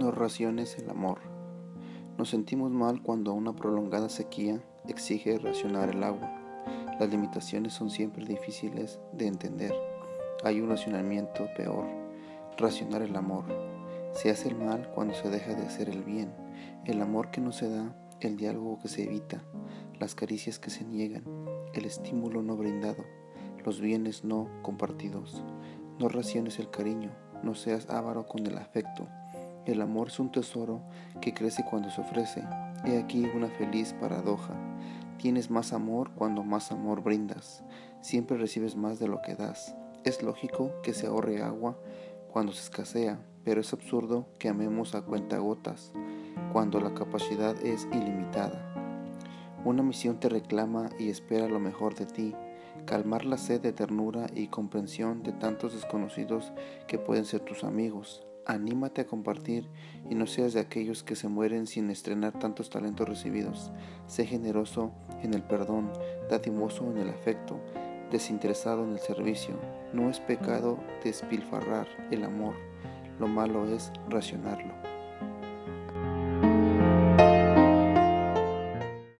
raciones el amor. Nos sentimos mal cuando una prolongada sequía exige racionar el agua. Las limitaciones son siempre difíciles de entender. Hay un racionamiento peor, racionar el amor. Se hace el mal cuando se deja de hacer el bien. El amor que no se da, el diálogo que se evita, las caricias que se niegan, el estímulo no brindado, los bienes no compartidos. No raciones el cariño, no seas avaro con el afecto. El amor es un tesoro que crece cuando se ofrece. He aquí una feliz paradoja. Tienes más amor cuando más amor brindas. Siempre recibes más de lo que das. Es lógico que se ahorre agua cuando se escasea, pero es absurdo que amemos a cuenta gotas cuando la capacidad es ilimitada. Una misión te reclama y espera lo mejor de ti, calmar la sed de ternura y comprensión de tantos desconocidos que pueden ser tus amigos. Anímate a compartir y no seas de aquellos que se mueren sin estrenar tantos talentos recibidos. Sé generoso en el perdón, dadivoso en el afecto, desinteresado en el servicio. No es pecado despilfarrar el amor, lo malo es racionarlo.